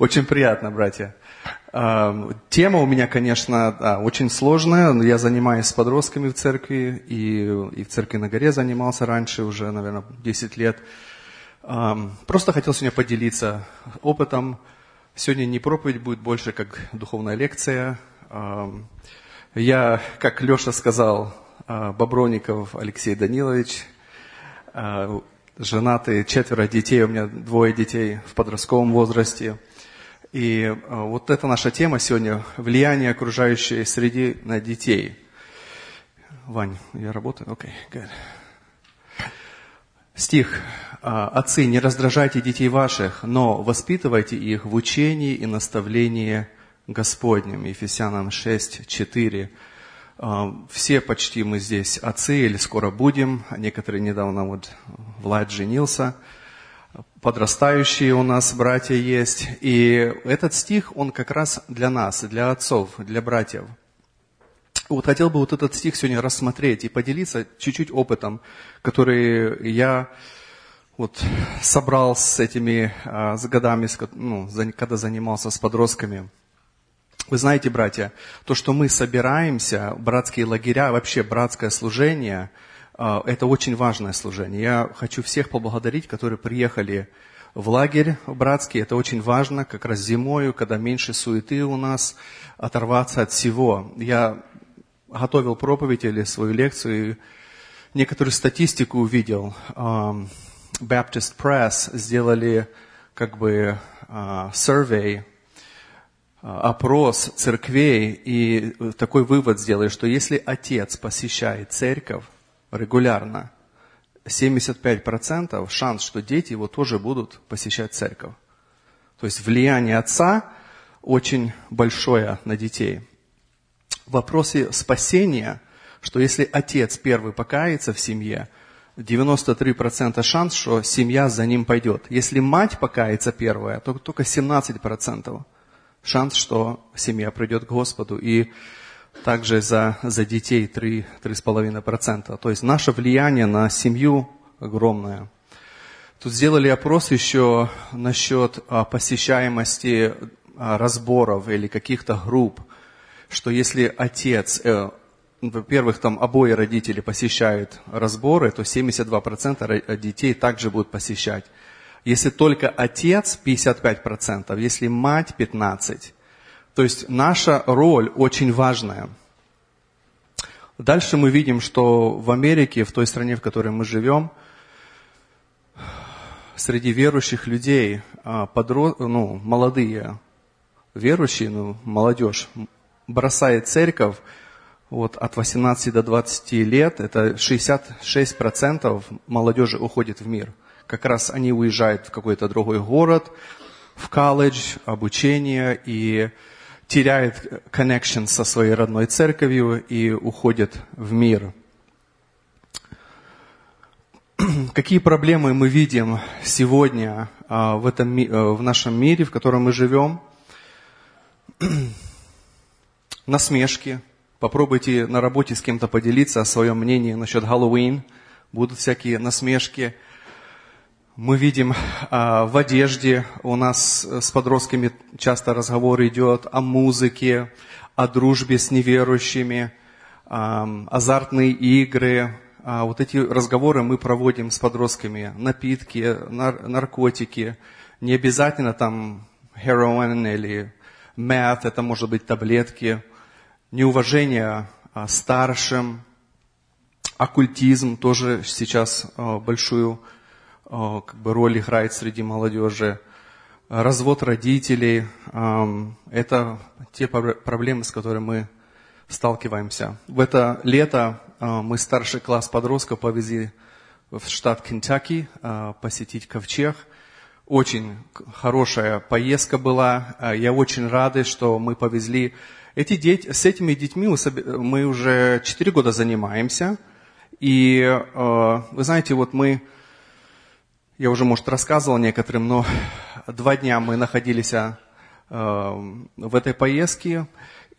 Очень приятно, братья. Тема у меня, конечно, очень сложная. Я занимаюсь с подростками в церкви, и, и в церкви на горе занимался раньше, уже, наверное, 10 лет. Просто хотел сегодня поделиться опытом. Сегодня не проповедь будет больше, как духовная лекция. Я, как Леша сказал, а, Боброников Алексей Данилович, а, женатый, четверо детей, у меня двое детей в подростковом возрасте. И а, вот это наша тема сегодня – влияние окружающей среды на детей. Вань, я работаю? Окей, okay. Стих. «Отцы, не раздражайте детей ваших, но воспитывайте их в учении и наставлении Господнем». Ефесянам 6, 4. А, все почти мы здесь отцы или скоро будем. Некоторые недавно, вот Влад женился. Подрастающие у нас братья есть. И этот стих, он как раз для нас, для отцов, для братьев. Вот хотел бы вот этот стих сегодня рассмотреть и поделиться чуть-чуть опытом, который я вот собрал с этими а, с годами, ну, когда занимался с подростками. Вы знаете, братья, то, что мы собираемся, братские лагеря, вообще братское служение, это очень важное служение. Я хочу всех поблагодарить, которые приехали в лагерь братский. Это очень важно, как раз зимою, когда меньше суеты у нас, оторваться от всего. Я готовил проповедь или свою лекцию, и некоторую статистику увидел. Baptist Press сделали как бы а, survey опрос церквей и такой вывод сделали, что если отец посещает церковь регулярно, 75% шанс, что дети его тоже будут посещать церковь. То есть влияние отца очень большое на детей. В вопросе спасения, что если отец первый покается в семье, 93% шанс, что семья за ним пойдет. Если мать покается первая, то только 17% шанс, что семья придет к Господу. И также за, за детей 3-3,5%. То есть наше влияние на семью огромное. Тут сделали опрос еще насчет а, посещаемости а, разборов или каких-то групп, что если отец, э, во-первых, там обои родители посещают разборы, то 72% детей также будут посещать. Если только отец 55%, если мать 15%. То есть наша роль очень важная. Дальше мы видим, что в Америке, в той стране, в которой мы живем, среди верующих людей, а, подро... ну, молодые верующие, ну, молодежь, бросает церковь вот, от 18 до 20 лет, это 66% молодежи уходит в мир – как раз они уезжают в какой-то другой город, в колледж, обучение и теряют connection со своей родной церковью и уходят в мир. Какие проблемы мы видим сегодня а, в, этом, э, в нашем мире, в котором мы живем? Насмешки. Попробуйте на работе с кем-то поделиться о своем мнении насчет Хэллоуин. Будут всякие насмешки – мы видим а, в одежде, у нас с подростками часто разговор идет о музыке, о дружбе с неверующими, азартные игры. А, вот эти разговоры мы проводим с подростками. Напитки, нар- наркотики. Не обязательно там heroin или meth, это может быть таблетки. Неуважение а, старшим. Оккультизм тоже сейчас большую как бы роль играет среди молодежи. Развод родителей – это те проблемы, с которыми мы сталкиваемся. В это лето мы старший класс подростков повезли в штат Кентаки посетить ковчег. Очень хорошая поездка была. Я очень рад, что мы повезли. Эти дети, с этими детьми мы уже 4 года занимаемся. И вы знаете, вот мы я уже, может, рассказывал некоторым, но два дня мы находились э, в этой поездке,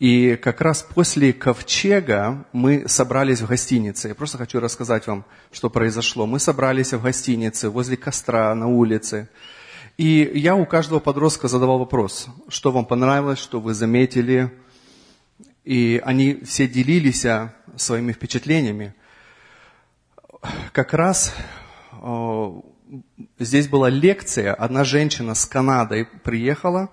и как раз после ковчега мы собрались в гостинице. Я просто хочу рассказать вам, что произошло. Мы собрались в гостинице возле костра на улице. И я у каждого подростка задавал вопрос, что вам понравилось, что вы заметили. И они все делились своими впечатлениями. Как раз здесь была лекция, одна женщина с Канады приехала,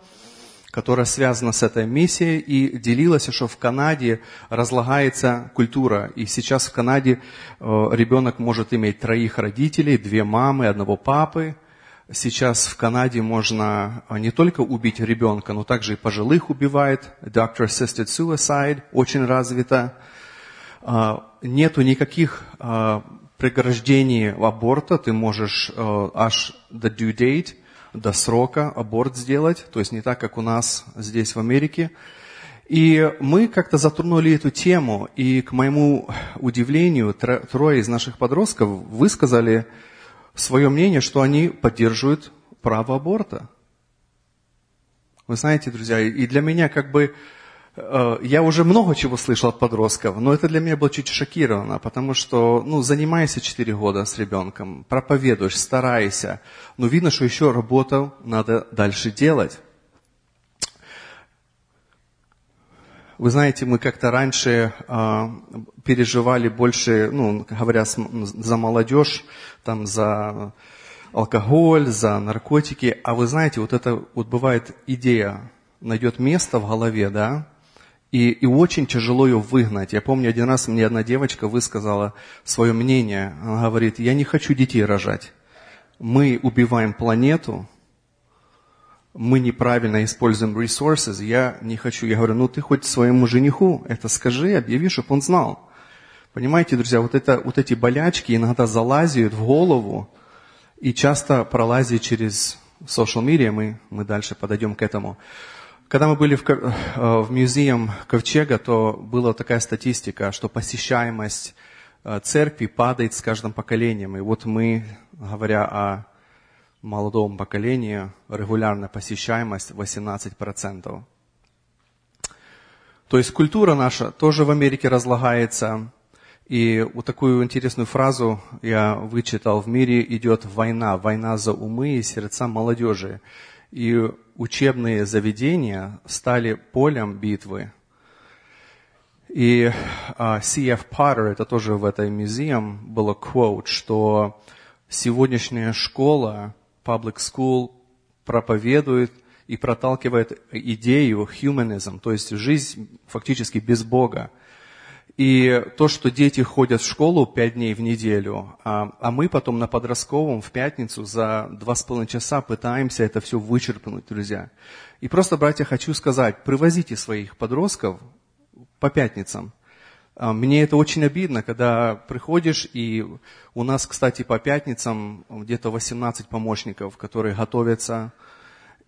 которая связана с этой миссией, и делилась, что в Канаде разлагается культура. И сейчас в Канаде ребенок может иметь троих родителей, две мамы, одного папы – Сейчас в Канаде можно а, не только убить ребенка, но также и пожилых убивает. Doctor-assisted suicide очень развито. А, нету никаких преграждений аборта. Ты можешь аж до due date, до срока аборт сделать. То есть не так, как у нас здесь в Америке. И мы как-то затронули эту тему, и к моему удивлению, трое из наших подростков высказали свое мнение, что они поддерживают право аборта. Вы знаете, друзья, и для меня как бы, э, я уже много чего слышал от подростков, но это для меня было чуть шокировано, потому что, ну, занимайся 4 года с ребенком, проповедуешь, старайся, но видно, что еще работу надо дальше делать. Вы знаете, мы как-то раньше э, переживали больше, ну, говоря за молодежь, там, за алкоголь, за наркотики. А вы знаете, вот это вот бывает идея, найдет место в голове, да, и, и очень тяжело ее выгнать. Я помню, один раз мне одна девочка высказала свое мнение. Она говорит, я не хочу детей рожать. Мы убиваем планету, мы неправильно используем resources, я не хочу. Я говорю, ну ты хоть своему жениху это скажи, объяви, чтобы он знал. Понимаете, друзья, вот, это, вот эти болячки иногда залазят в голову и часто пролазят через social media, мы, мы дальше подойдем к этому. Когда мы были в, э, в музеем Ковчега, то была такая статистика, что посещаемость э, церкви падает с каждым поколением. И вот мы, говоря о молодом поколении регулярная посещаемость 18%. То есть культура наша тоже в Америке разлагается. И вот такую интересную фразу я вычитал. В мире идет война, война за умы и сердца молодежи. И учебные заведения стали полем битвы. И uh, C.F. Potter, это тоже в этой музеем, было quote, что сегодняшняя школа public school проповедует и проталкивает идею humanism, то есть жизнь фактически без Бога. И то, что дети ходят в школу пять дней в неделю, а, а мы потом на подростковом в пятницу за два с половиной часа пытаемся это все вычерпнуть, друзья. И просто, братья, хочу сказать, привозите своих подростков по пятницам. А, мне это очень обидно, когда приходишь, и у нас, кстати, по пятницам где-то 18 помощников, которые готовятся,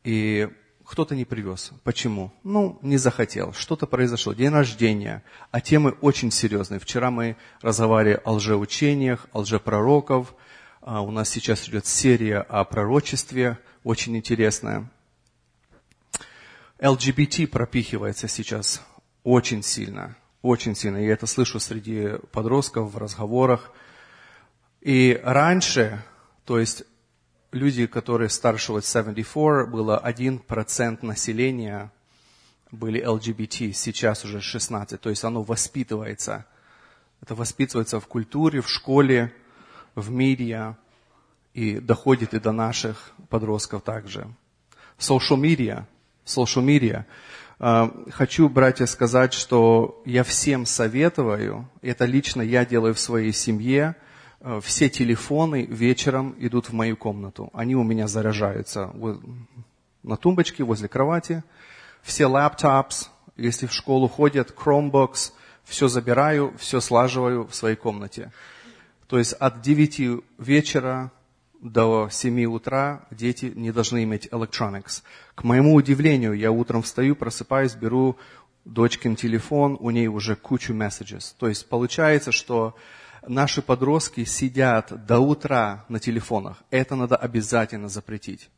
и кто-то не привез. Почему? Ну, не захотел. Что-то произошло. День рождения. А темы очень серьезные. Вчера мы разговаривали о лжеучениях, о лжепророков. А у нас сейчас идет серия о пророчестве, очень интересная. LGBT пропихивается сейчас очень сильно очень сильно. Я это слышу среди подростков в разговорах. И раньше, то есть люди, которые старше вот 74, было 1% населения были LGBT, сейчас уже 16, то есть оно воспитывается. Это воспитывается в культуре, в школе, в медиа и доходит и до наших подростков также. Social media, social media – а, хочу, братья, сказать, что я всем советую, это лично я делаю в своей семье, все телефоны вечером идут в мою комнату. Они у меня заряжаются на тумбочке возле кровати. Все лаптопс, если в школу ходят, Chromebooks, все забираю, все слаживаю в своей комнате. То есть от 9 вечера до 7 утра дети не должны иметь electronics. К моему удивлению, я утром встаю, просыпаюсь, беру дочкин телефон, у ней уже кучу messages. То есть получается, что наши подростки сидят до утра на телефонах. Это надо обязательно запретить.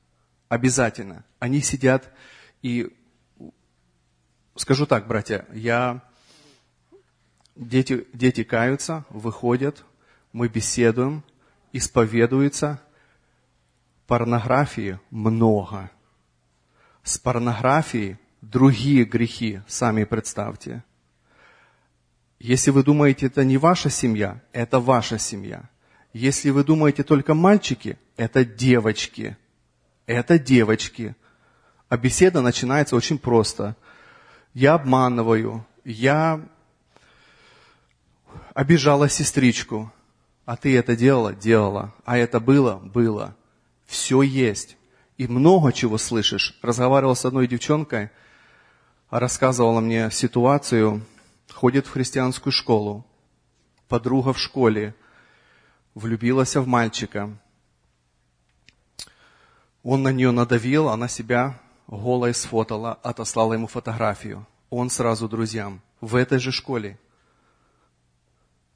Обязательно. Они сидят и... Скажу так, братья, я... Дети, дети каются, выходят, мы беседуем, исповедуются – порнографии много. С порнографией другие грехи, сами представьте. Если вы думаете, это не ваша семья, это ваша семья. Если вы думаете только мальчики, это девочки. Это девочки. А беседа начинается очень просто. Я обманываю, я обижала сестричку, а ты это делала? Делала. А это было? Было. Все есть. И много чего слышишь. Разговаривал с одной девчонкой, рассказывала мне ситуацию, ходит в христианскую школу, подруга в школе, влюбилась в мальчика. Он на нее надавил, она себя голой сфотала, отослала ему фотографию. Он сразу друзьям в этой же школе.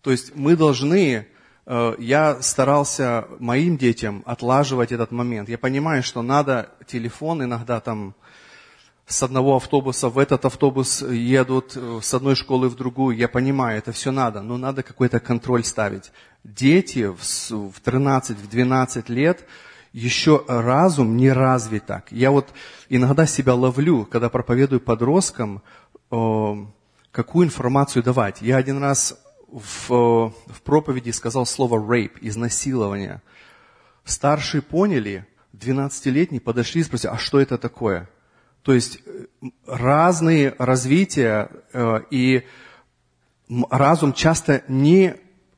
То есть мы должны Э, я старался моим детям отлаживать этот момент. Я понимаю, что надо телефон иногда там с одного автобуса в этот автобус едут, э, с одной школы в другую. Я понимаю, это все надо, но надо какой-то контроль ставить. Дети в 13-12 лет, еще разум не развит так. Я вот иногда себя ловлю, когда проповедую подросткам, э, какую информацию давать. Я один раз в, в проповеди сказал слово rape, изнасилование. Старшие поняли, 12-летние подошли и спросили, а что это такое? То есть э, разные развития э, и разум часто не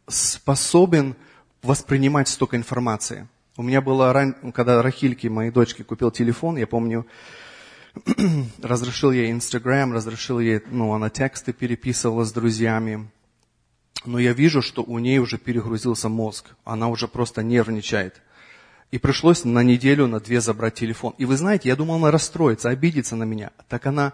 способен воспринимать столько информации. У меня было, когда Рахильке, моей дочке, купил телефон, я помню, разрешил ей Инстаграм, разрешил ей, ну, она тексты переписывала с друзьями но я вижу, что у нее уже перегрузился мозг, она уже просто нервничает. И пришлось на неделю, на две забрать телефон. И вы знаете, я думал, она расстроится, обидится на меня. Так она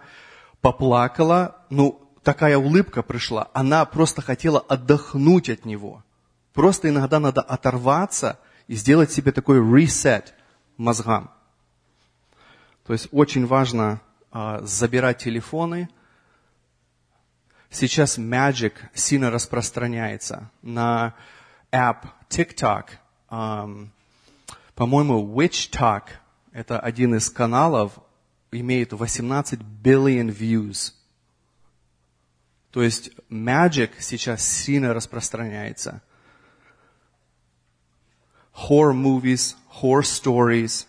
поплакала, ну, такая улыбка пришла. Она просто хотела отдохнуть от него. Просто иногда надо оторваться и сделать себе такой reset мозгам. То есть очень важно а, забирать телефоны, Сейчас Magic сильно распространяется. На app TikTok, um, по-моему, Witch Talk, это один из каналов, имеет 18 billion views. То есть Magic сейчас сильно распространяется. Horror movies, horror stories.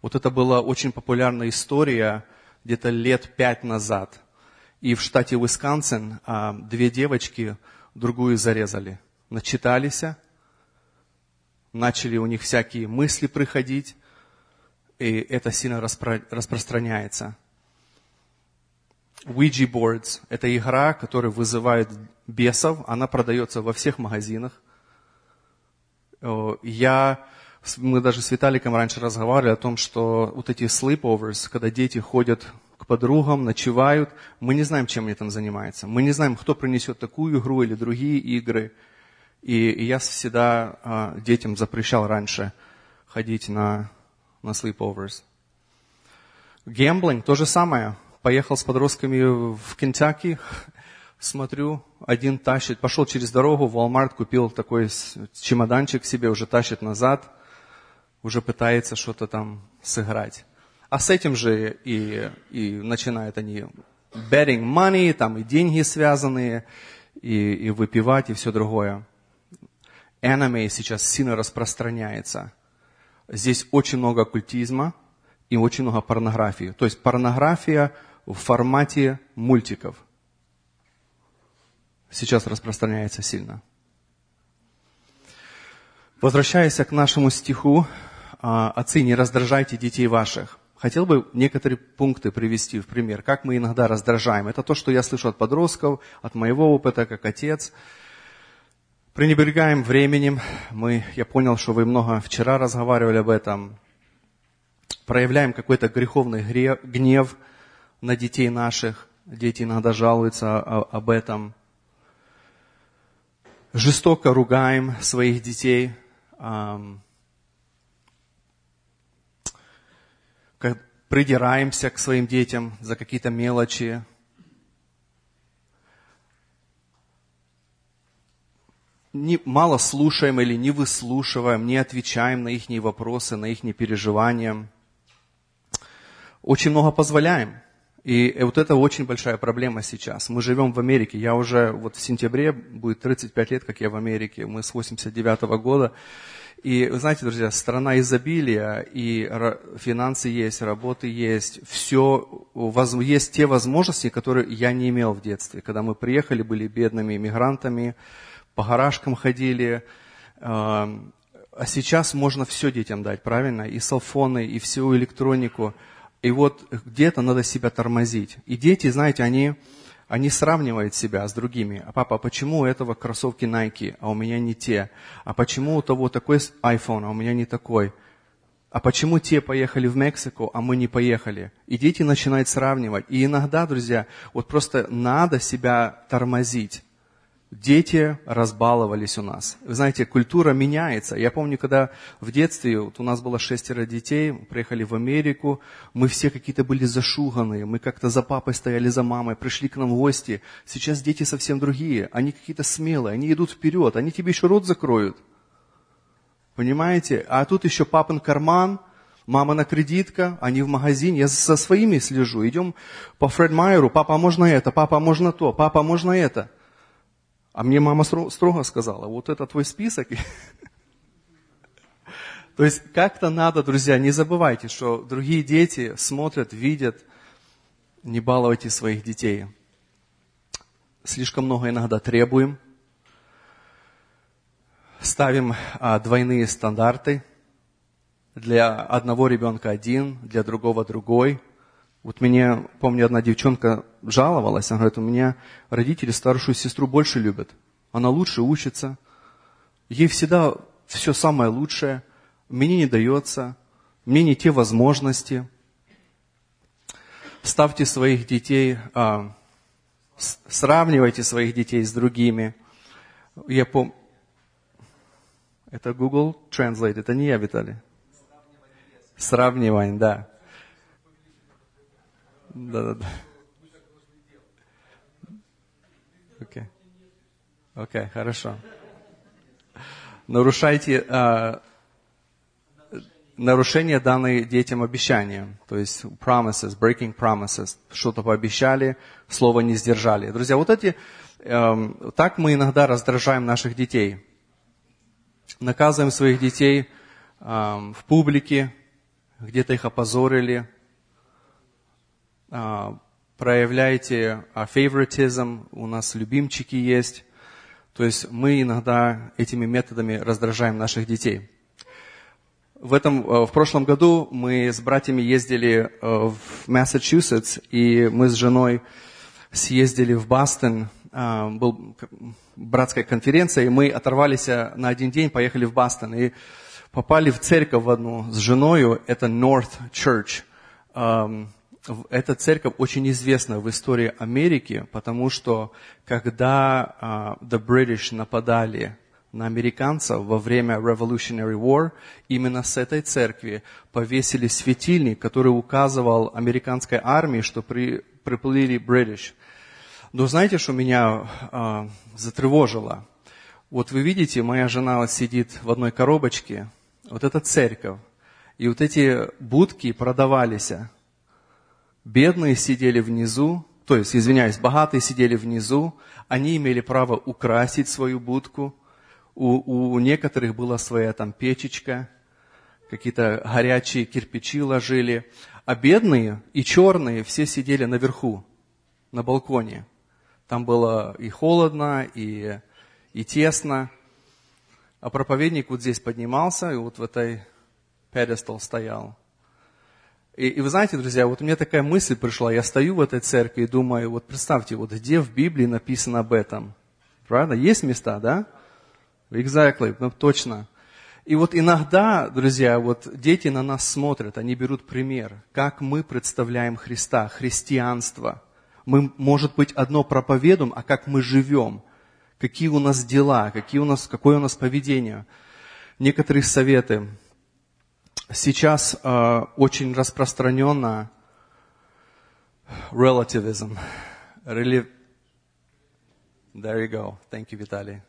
Вот это была очень популярная история где-то лет пять назад – и в штате Уисконсин а, две девочки другую зарезали. Начитались, начали у них всякие мысли приходить, и это сильно распро распространяется. Ouija boards – это игра, которая вызывает бесов. Она продается во всех магазинах. Я, мы даже с Виталиком раньше разговаривали о том, что вот эти sleepovers, когда дети ходят к подругам, ночевают. Мы не знаем, чем они там занимаются. Мы не знаем, кто принесет такую игру или другие игры. И, и я всегда а, детям запрещал раньше ходить на, на sleepovers. Гемблинг, то же самое. Поехал с подростками в Кентаки, смотрю, один тащит, пошел через дорогу, в Walmart купил такой чемоданчик себе, уже тащит назад, уже пытается что-то там сыграть. А с этим же и, и начинают они betting money, там и деньги связанные, и, и выпивать, и все другое. Anime сейчас сильно распространяется. Здесь очень много оккультизма и очень много порнографии. То есть порнография в формате мультиков сейчас распространяется сильно. Возвращаясь к нашему стиху, а, «Отцы, не раздражайте детей ваших». Хотел бы некоторые пункты привести в пример, как мы иногда раздражаем. Это то, что я слышу от подростков, от моего опыта как отец. Пренебрегаем временем. Мы, я понял, что вы много вчера разговаривали об этом. Проявляем какой-то греховный гнев на детей наших. Дети иногда жалуются об этом. Жестоко ругаем своих детей придираемся к своим детям за какие-то мелочи. Не, мало слушаем или не выслушиваем, не отвечаем на их вопросы, на их переживания. Очень много позволяем. И вот это очень большая проблема сейчас. Мы живем в Америке. Я уже вот в сентябре, будет 35 лет, как я в Америке. Мы с 89 -го года. И вы знаете, друзья, страна изобилия, и финансы есть, работы есть, все, есть те возможности, которые я не имел в детстве. Когда мы приехали, были бедными иммигрантами, по гаражкам ходили, а сейчас можно все детям дать, правильно? И селфоны, и всю электронику. И вот где-то надо себя тормозить. И дети, знаете, они, они сравнивают себя с другими. А папа, а почему у этого кроссовки Nike, а у меня не те? А почему у того такой iPhone, а у меня не такой? А почему те поехали в Мексику, а мы не поехали? И дети начинают сравнивать. И иногда, друзья, вот просто надо себя тормозить. Дети разбаловались у нас. Вы знаете, культура меняется. Я помню, когда в детстве, вот у нас было шестеро детей, приехали в Америку, мы все какие-то были зашуганные, мы как-то за папой стояли, за мамой, пришли к нам в гости. Сейчас дети совсем другие, они какие-то смелые, они идут вперед, они тебе еще рот закроют. Понимаете? А тут еще папин карман, мама на кредитка, они в магазине, я со своими слежу. Идем по Фред Майеру, папа, можно это, папа, можно то, папа, можно это. А мне мама строго сказала, вот это твой список. То есть как-то надо, друзья, не забывайте, что другие дети смотрят, видят, не балуйте своих детей. Слишком много иногда требуем, ставим а, двойные стандарты. Для одного ребенка один, для другого другой – вот мне, помню, одна девчонка жаловалась, она говорит, у меня родители старшую сестру больше любят. Она лучше учится, ей всегда все самое лучшее, мне не дается, мне не те возможности. Ставьте своих детей, а, сравнивайте своих детей с другими. Я помню, это Google Translate, это не я, Виталий. Сравнивание, да. Да, да, да. Окей. Окей, хорошо. Нарушайте э, нарушение данной детям обещания, то есть promises, breaking promises, что-то пообещали, слово не сдержали. Друзья, вот эти, э, так мы иногда раздражаем наших детей. Наказываем своих детей э, в публике, где-то их опозорили, а, проявляйте фаворитизм, у нас любимчики есть. То есть мы иногда этими методами раздражаем наших детей. В, этом, э, в прошлом году мы с братьями ездили э, в Массачусетс, и мы с женой съездили в Бостон. А, был братская конференция, и мы оторвались на один день, поехали в Бостон. И попали в церковь одну с женой, это North Church эта церковь очень известна в истории Америки, потому что когда uh, the British нападали на американцев во время Revolutionary War, именно с этой церкви повесили светильник, который указывал американской армии, что при, приплыли British. Но знаете, что меня uh, затревожило? Вот вы видите, моя жена сидит в одной коробочке, вот эта церковь, и вот эти будки продавались Бедные сидели внизу, то есть, извиняюсь, богатые сидели внизу, они имели право украсить свою будку, у, у некоторых была своя там печечка, какие-то горячие кирпичи ложили, а бедные и черные все сидели наверху, на балконе. Там было и холодно, и, и тесно. А проповедник вот здесь поднимался, и вот в этой педестал стоял. И, и вы знаете, друзья, вот у меня такая мысль пришла, я стою в этой церкви и думаю, вот представьте, вот где в Библии написано об этом? Правда? Есть места, да? Exactly, ну точно. И вот иногда, друзья, вот дети на нас смотрят, они берут пример, как мы представляем Христа, христианство. Мы, может быть, одно проповедуем, а как мы живем, какие у нас дела, какие у нас, какое у нас поведение. Некоторые советы сейчас э, очень распространенно relativism. Reli... There you go. Thank you, Виталий.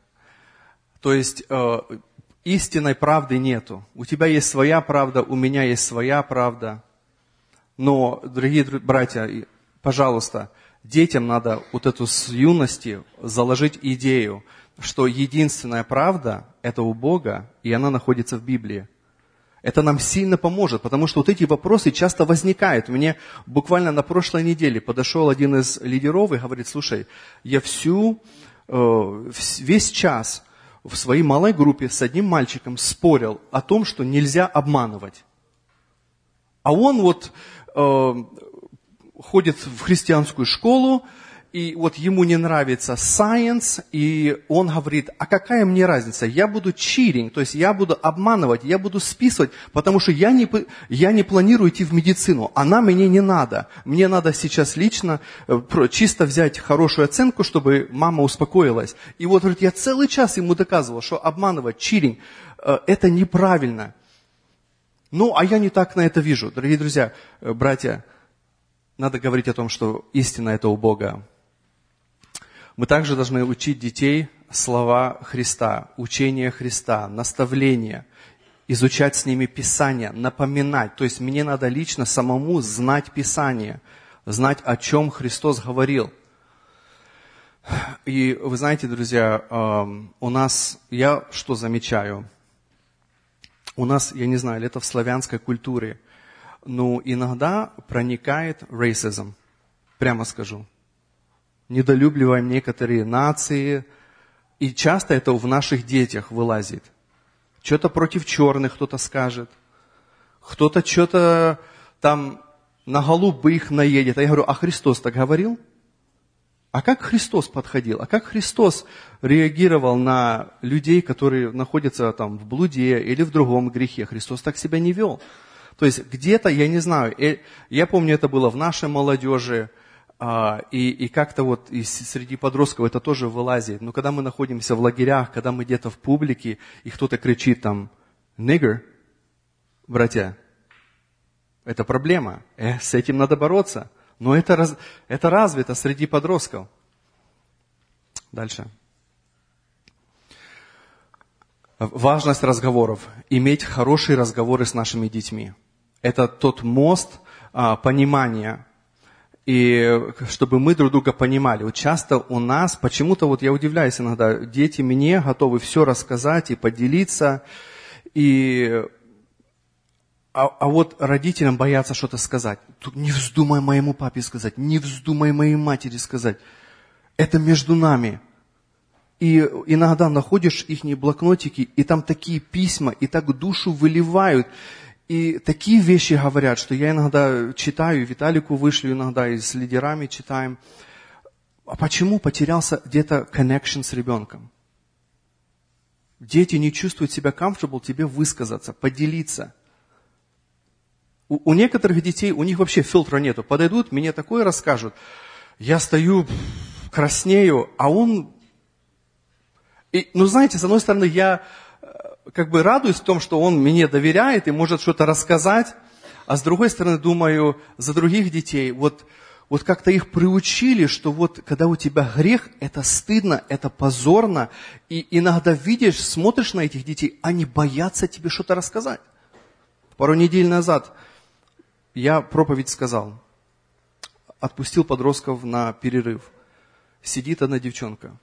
То есть э, истинной правды нету. У тебя есть своя правда, у меня есть своя правда. Но, дорогие братья, пожалуйста, детям надо вот эту с юности заложить идею, что единственная правда – это у Бога, и она находится в Библии. Это нам сильно поможет, потому что вот эти вопросы часто возникают. Мне буквально на прошлой неделе подошел один из лидеров и говорит, слушай, я всю, э, весь час в своей малой группе с одним мальчиком спорил о том, что нельзя обманывать. А он вот э, ходит в христианскую школу, и вот ему не нравится science, и он говорит, а какая мне разница, я буду cheating, то есть я буду обманывать, я буду списывать, потому что я не, я не планирую идти в медицину, она мне не надо. Мне надо сейчас лично э, чисто взять хорошую оценку, чтобы мама успокоилась. И вот говорит, я целый час ему доказывал, что обманывать, cheating, э, это неправильно. Ну, а я не так на это вижу. Дорогие друзья, э, братья, надо говорить о том, что истина это у Бога. Мы также должны учить детей слова Христа, учение Христа, наставления, изучать с ними Писание, напоминать. То есть мне надо лично самому знать Писание, знать, о чем Христос говорил. И вы знаете, друзья, эм, у нас, я что замечаю, у нас, я не знаю, это в славянской культуре, но иногда проникает racism, прямо скажу недолюбливаем некоторые нации, и часто это в наших детях вылазит. Что-то против черных кто-то скажет, кто-то что-то там на голубых наедет. А я говорю, а Христос так говорил? А как Христос подходил? А как Христос реагировал на людей, которые находятся там в блуде или в другом грехе? Христос так себя не вел. То есть где-то, я не знаю, э, я помню, это было в нашей молодежи, а, и, и как-то вот и среди подростков это тоже вылазит. Но когда мы находимся в лагерях, когда мы где-то в публике, и кто-то кричит там «нигер», братья, это проблема. Э, с этим надо бороться. Но это, раз, это развито среди подростков. Дальше. Важность разговоров. Иметь хорошие разговоры с нашими детьми. Это тот мост а, понимания и чтобы мы друг друга понимали. Вот часто у нас, почему-то вот я удивляюсь иногда, дети мне готовы все рассказать и поделиться, и, а, а вот родителям боятся что-то сказать. Тут не вздумай моему папе сказать, не вздумай моей матери сказать. Это между нами. И иногда находишь их блокнотики, и там такие письма, и так душу выливают. И такие вещи говорят, что я иногда читаю, Виталику вышлю иногда, и с лидерами читаем. А почему потерялся где-то connection с ребенком? Дети не чувствуют себя comfortable тебе высказаться, поделиться. У, у некоторых детей, у них вообще фильтра нету. Подойдут, мне такое расскажут. Я стою, краснею, а он... И, ну, знаете, с одной стороны, я как бы радуюсь в том, что он мне доверяет и может что-то рассказать, а с другой стороны думаю за других детей, вот, вот как-то их приучили, что вот когда у тебя грех, это стыдно, это позорно, и иногда видишь, смотришь на этих детей, они боятся тебе что-то рассказать. Пару недель назад я проповедь сказал, отпустил подростков на перерыв. Сидит одна девчонка,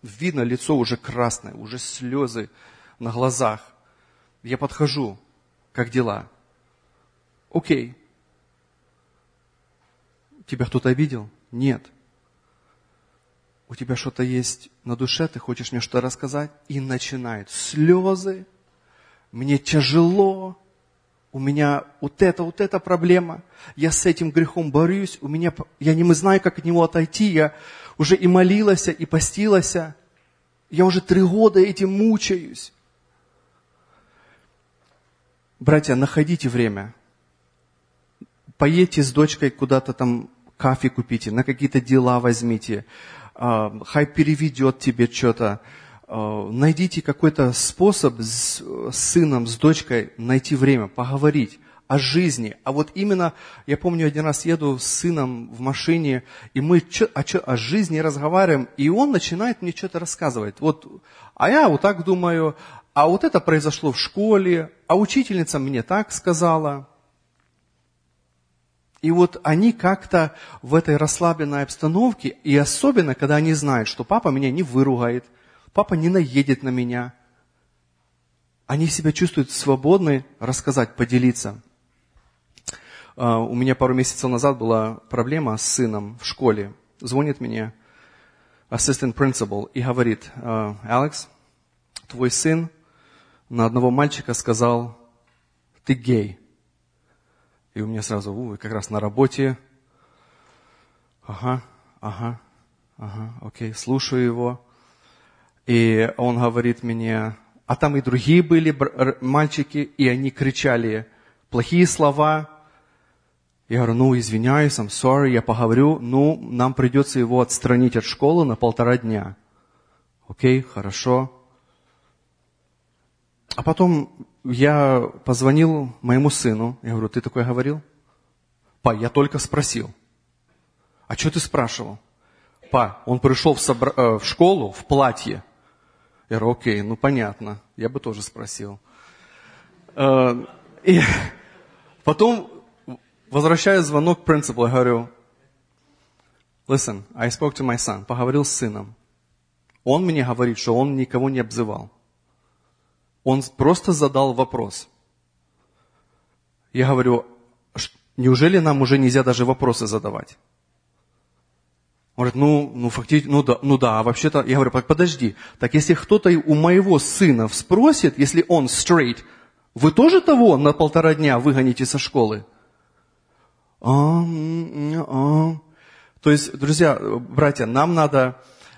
видно, лицо уже красное, уже слезы, на глазах. Я подхожу, как дела? Окей. Тебя кто-то обидел? Нет. У тебя что-то есть на душе, ты хочешь мне что-то рассказать? И начинает слезы. Мне тяжело. У меня вот это, вот эта проблема. Я с этим грехом борюсь. У меня, я не знаю, как от него отойти. Я уже и молилась, и постилась. Я уже три года этим мучаюсь. Братья, находите время. Поедьте с дочкой куда-то там кофе купите, на какие-то дела возьмите. А, хай переведет тебе что-то. А, найдите какой-то способ с сыном, с дочкой найти время, поговорить. о жизни. А вот именно, я помню, один раз еду с сыном в машине, и мы о, о жизни разговариваем, и он начинает мне что-то рассказывать. Вот, а я вот так думаю, а вот это произошло в школе, а учительница мне так сказала. И вот они как-то в этой расслабленной обстановке, и особенно, когда они знают, что папа меня не выругает, папа не наедет на меня, они себя чувствуют свободны рассказать, поделиться. А, у меня пару месяцев назад была проблема с сыном в школе. Звонит мне principal и говорит, «А, Алекс, твой сын на одного мальчика сказал, ты гей. И у меня сразу, у, как раз на работе. Ага, ага, ага, окей, слушаю его. И он говорит мне, а там и другие были мальчики, и они кричали плохие слова. Я говорю, ну, извиняюсь, I'm sorry, я поговорю, ну, нам придется его отстранить от школы на полтора дня. Окей, хорошо. А потом я позвонил моему сыну. Я говорю, ты такое говорил? Па, я только спросил. А что ты спрашивал? Па, он пришел в, собра... э, в школу в платье. Я говорю, окей, ну понятно. Я бы тоже спросил. Э, и потом возвращаю звонок принципу, я говорю, listen, I spoke to my son, поговорил с сыном. Он мне говорит, что он никого не обзывал. Он просто задал вопрос. Я говорю, неужели нам уже нельзя даже вопросы задавать? Он говорит, ну, ну, фактически, ну да, ну да, а вообще-то, я говорю, подожди, так если кто-то у моего сына спросит, если он straight, вы тоже того на полтора дня выгоните со школы? А, а. То есть, друзья, братья, нам надо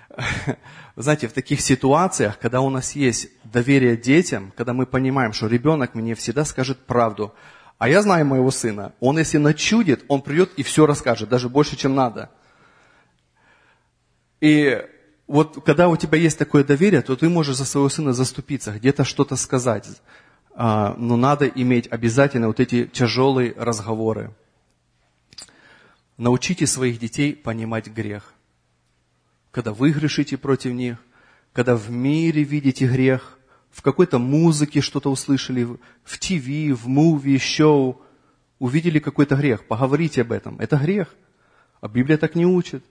знаете, в таких ситуациях, когда у нас есть доверие детям, когда мы понимаем, что ребенок мне всегда скажет правду, а я знаю моего сына, он если начудит, он придет и все расскажет, даже больше, чем надо. И вот когда у тебя есть такое доверие, то ты можешь за своего сына заступиться, где-то что-то сказать. А, но надо иметь обязательно вот эти тяжелые разговоры. Научите своих детей понимать грех когда вы грешите против них, когда в мире видите грех, в какой-то музыке что-то услышали, в ТВ, в муви, шоу, увидели какой-то грех, поговорите об этом. Это грех. А Библия так не учит.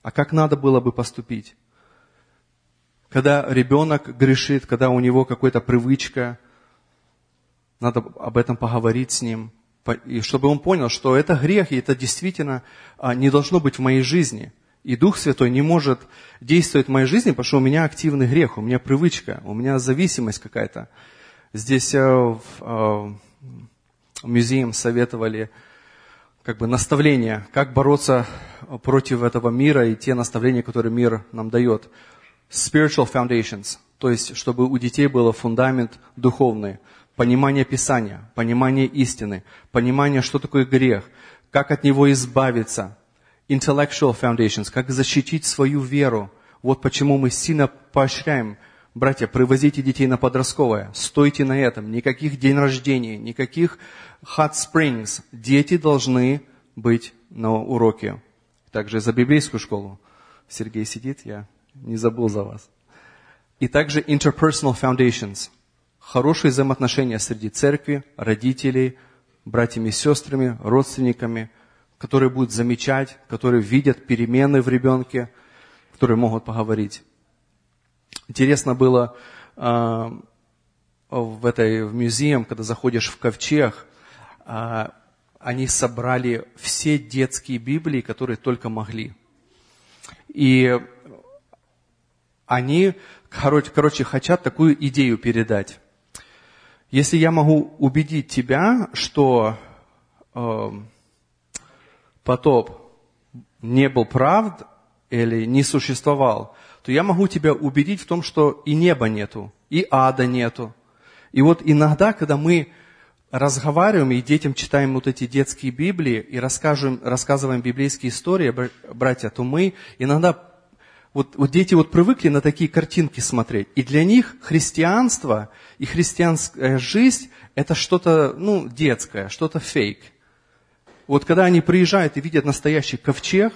А как надо было бы поступить? Когда ребенок грешит, когда у него какая-то привычка, надо об этом поговорить с ним, и чтобы он понял, что это грех, и это действительно а, не должно быть в моей жизни – и Дух Святой не может действовать в моей жизни, потому что у меня активный грех, у меня привычка, у меня зависимость какая-то. Здесь э, в, э, в музеем советовали как бы наставления, как бороться против этого мира и те наставления, которые мир нам дает. Spiritual foundations, то есть чтобы у детей был фундамент духовный, понимание Писания, понимание истины, понимание, что такое грех, как от него избавиться – intellectual foundations, как защитить свою веру. Вот почему мы сильно поощряем, братья, привозите детей на подростковое, стойте на этом, никаких день рождения, никаких hot springs. Дети должны быть на уроке. Также за библейскую школу. Сергей сидит, я не забыл за вас. И также interpersonal foundations. Хорошие взаимоотношения среди церкви, родителей, братьями и сестрами, родственниками – которые будут замечать, которые видят перемены в ребенке, которые могут поговорить. Интересно было э, в этой в музеем, когда заходишь в ковчег, э, они собрали все детские Библии, которые только могли. И они, короче, короче, хотят такую идею передать. Если я могу убедить тебя, что э, потоп не был правд или не существовал, то я могу тебя убедить в том, что и неба нету, и ада нету. И вот иногда, когда мы разговариваем и детям читаем вот эти детские Библии и рассказываем, рассказываем библейские истории, братья, то мы иногда Вот, вот дети вот привыкли на такие картинки смотреть. И для них христианство и христианская жизнь – это что-то ну, детское, что-то фейк. Вот когда они приезжают и видят настоящий ковчег,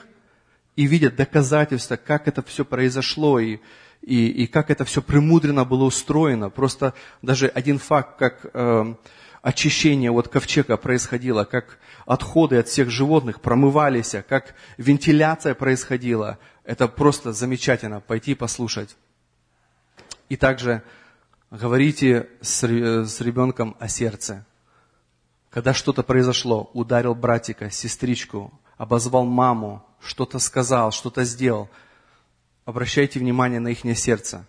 и видят доказательства, как это все произошло, и, и, и как это все премудренно было устроено. Просто даже один факт, как э, очищение вот ковчега происходило, как отходы от всех животных промывались, как вентиляция происходила. Это просто замечательно, пойти послушать. И также говорите с, с ребенком о сердце. Когда что-то произошло, ударил братика, сестричку, обозвал маму, что-то сказал, что-то сделал, обращайте внимание на их сердце.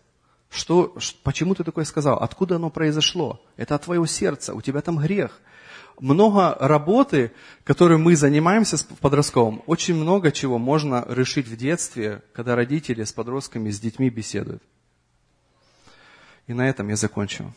Что, почему ты такое сказал? Откуда оно произошло? Это от твоего сердца, у тебя там грех. Много работы, которой мы занимаемся в подростковом, очень много чего можно решить в детстве, когда родители с подростками, с детьми беседуют. И на этом я закончу.